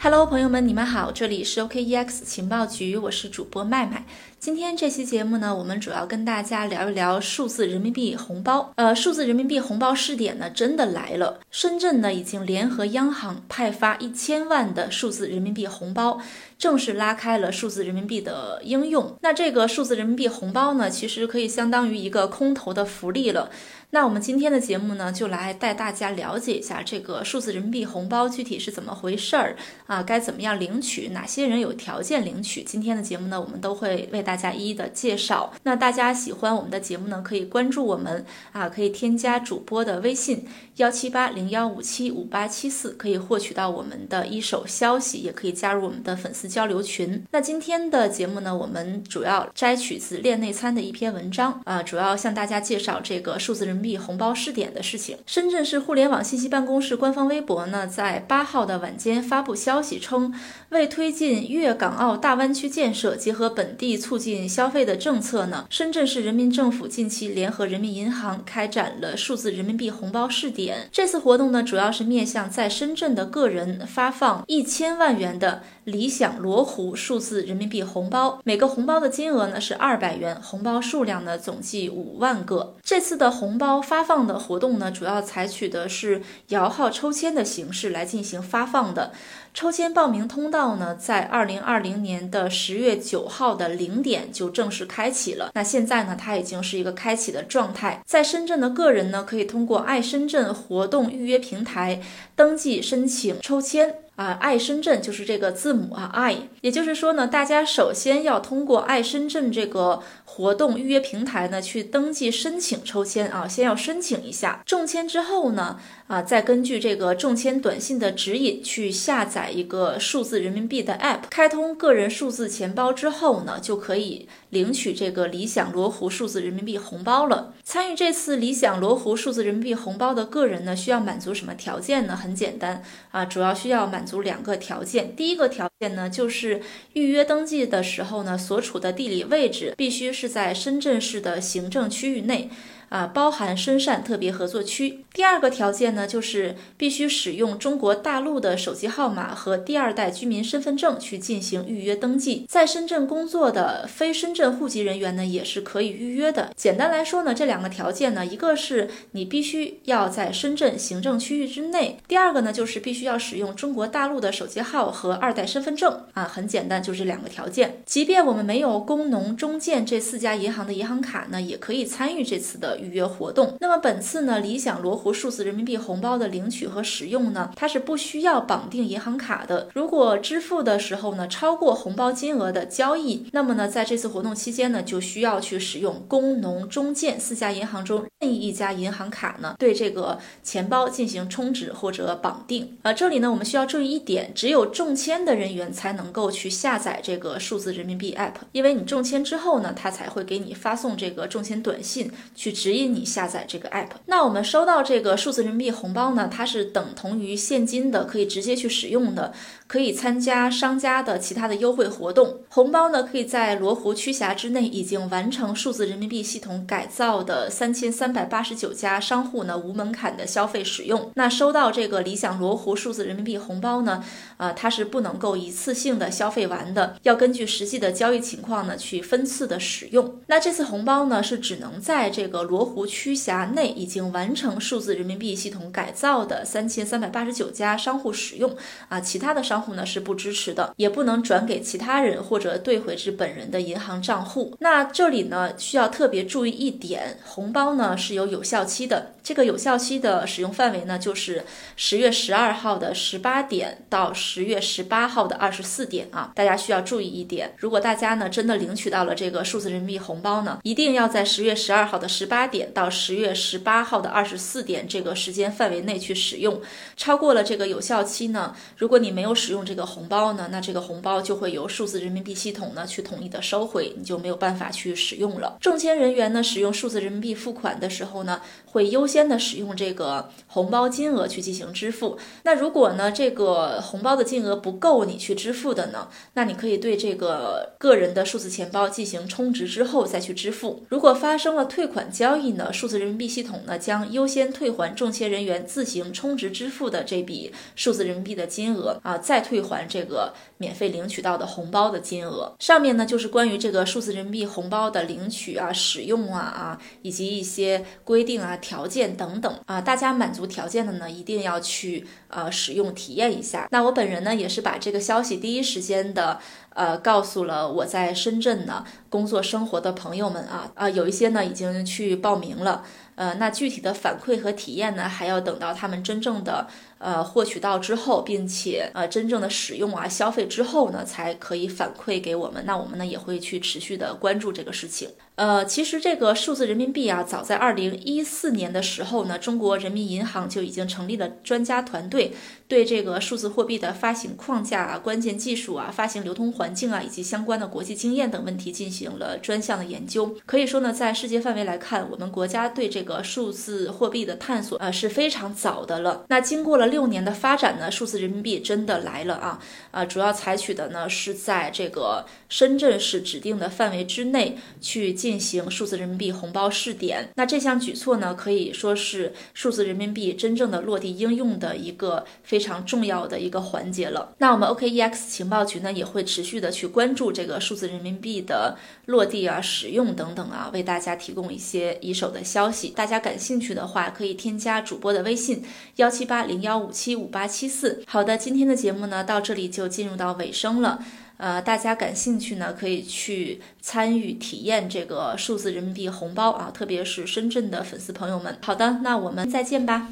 Hello，朋友们，你们好，这里是 OKEX 情报局，我是主播麦麦。今天这期节目呢，我们主要跟大家聊一聊数字人民币红包。呃，数字人民币红包试点呢，真的来了。深圳呢，已经联合央行派发一千万的数字人民币红包，正式拉开了数字人民币的应用。那这个数字人民币红包呢，其实可以相当于一个空投的福利了。那我们今天的节目呢，就来带大家了解一下这个数字人民币红包具体是怎么回事儿啊？该怎么样领取？哪些人有条件领取？今天的节目呢，我们都会为大家一一的介绍。那大家喜欢我们的节目呢，可以关注我们啊，可以添加主播的微信幺七八零幺五七五八七四，可以获取到我们的一手消息，也可以加入我们的粉丝交流群。那今天的节目呢，我们主要摘取自链内参的一篇文章啊，主要向大家介绍这个数字人民。币红包试点的事情，深圳市互联网信息办公室官方微博呢，在八号的晚间发布消息称，为推进粤港澳大湾区建设，结合本地促进消费的政策呢，深圳市人民政府近期联合人民银行开展了数字人民币红包试点。这次活动呢，主要是面向在深圳的个人发放一千万元的理想罗湖数字人民币红包，每个红包的金额呢是二百元，红包数量呢总计五万个。这次的红包。发放的活动呢，主要采取的是摇号抽签的形式来进行发放的。抽签报名通道呢，在二零二零年的十月九号的零点就正式开启了。那现在呢，它已经是一个开启的状态。在深圳的个人呢，可以通过爱深圳活动预约平台登记申请抽签。啊，爱深圳就是这个字母啊，I，也就是说呢，大家首先要通过爱深圳这个活动预约平台呢去登记申请抽签啊，先要申请一下，中签之后呢，啊，再根据这个中签短信的指引去下载一个数字人民币的 App，开通个人数字钱包之后呢，就可以领取这个理想罗湖数字人民币红包了。参与这次理想罗湖数字人民币红包的个人呢，需要满足什么条件呢？很简单啊，主要需要满。足两个条件，第一个条件呢，就是预约登记的时候呢，所处的地理位置必须是在深圳市的行政区域内。啊，包含深汕特别合作区。第二个条件呢，就是必须使用中国大陆的手机号码和第二代居民身份证去进行预约登记。在深圳工作的非深圳户籍人员呢，也是可以预约的。简单来说呢，这两个条件呢，一个是你必须要在深圳行政区域之内，第二个呢，就是必须要使用中国大陆的手机号和二代身份证。啊，很简单，就这两个条件。即便我们没有工农中建这四家银行的银行卡呢，也可以参与这次的。预约活动。那么本次呢，理想罗湖数字人民币红包的领取和使用呢，它是不需要绑定银行卡的。如果支付的时候呢，超过红包金额的交易，那么呢，在这次活动期间呢，就需要去使用工农中建四家银行中任意一家银行卡呢，对这个钱包进行充值或者绑定。啊，这里呢，我们需要注意一点，只有中签的人员才能够去下载这个数字人民币 app，因为你中签之后呢，它才会给你发送这个中签短信去指引你下载这个 app。那我们收到这个数字人民币红包呢，它是等同于现金的，可以直接去使用的，可以参加商家的其他的优惠活动。红包呢，可以在罗湖区辖之内已经完成数字人民币系统改造的三千三百八十九家商户呢，无门槛的消费使用。那收到这个理想罗湖数字人民币红包呢，啊，它是不能够一次性的消费完的，要根据实际的交易情况呢，去分次的使用。那这次红包呢，是只能在这个罗湖区辖内已经完成数数字人民币系统改造的三千三百八十九家商户使用。啊，其他的商户呢是不支持的，也不能转给其他人或者兑回至本人的银行账户。那这里呢需要特别注意一点，红包呢是有有效期的，这个有效期的使用范围呢就是十月十二号的十八点到十月十八号的二十四点啊，大家需要注意一点，如果大家呢真的领取到了这个数字人民币红包呢，一定要在十月十二号的十八点到十月十八号的二十四点这个时间范围内去使用，超过了这个有效期呢，如果你没有使用这个红包呢，那这个红包就会由数字人民币系统呢去统一的收回，你就没有办法去使用了。中签人员呢使用数字人民币付款的时候呢，会优先的使用这个红包金额去进行支付。那如果呢这个红包的金额不够你去支付的呢，那你可以对这个个人的数字钱包进行充值之后再去支付。如果发生了退款交易呢，数字人民币系统呢将优先退还中签人员自行充值支付的这笔数字人民币的金额啊，再退还这个免费领取到的红包的金额。上面呢就是关于这个数字人民币红包的领取啊、使用啊啊，以及一些规定啊、条件等等啊，大家满足条件的呢，一定要去呃使用体验一下。那我本人呢也是把这个消息第一时间的。呃，告诉了我在深圳呢工作生活的朋友们啊啊，有一些呢已经去报名了。呃，那具体的反馈和体验呢，还要等到他们真正的呃获取到之后，并且呃真正的使用啊消费之后呢，才可以反馈给我们。那我们呢也会去持续的关注这个事情。呃，其实这个数字人民币啊，早在二零一四年的时候呢，中国人民银行就已经成立了专家团队，对这个数字货币的发行框架啊、关键技术啊、发行流通环境啊，以及相关的国际经验等问题进行了专项的研究。可以说呢，在世界范围来看，我们国家对这个数字货币的探索啊是非常早的了。那经过了六年的发展呢，数字人民币真的来了啊啊！主要采取的呢是在这个深圳市指定的范围之内去进。行数字人民币红包试点，那这项举措呢，可以说是数字人民币真正的落地应用的一个非常重要的一个环节了。那我们 OKEX 情报局呢，也会持续的去关注这个数字人民币的落地啊、使用等等啊，为大家提供一些一手的消息。大家感兴趣的话，可以添加主播的微信幺七八零幺五七五八七四。好的，今天的节目呢，到这里就进入到尾声了。呃，大家感兴趣呢，可以去参与体验这个数字人民币红包啊，特别是深圳的粉丝朋友们。好的，那我们再见吧。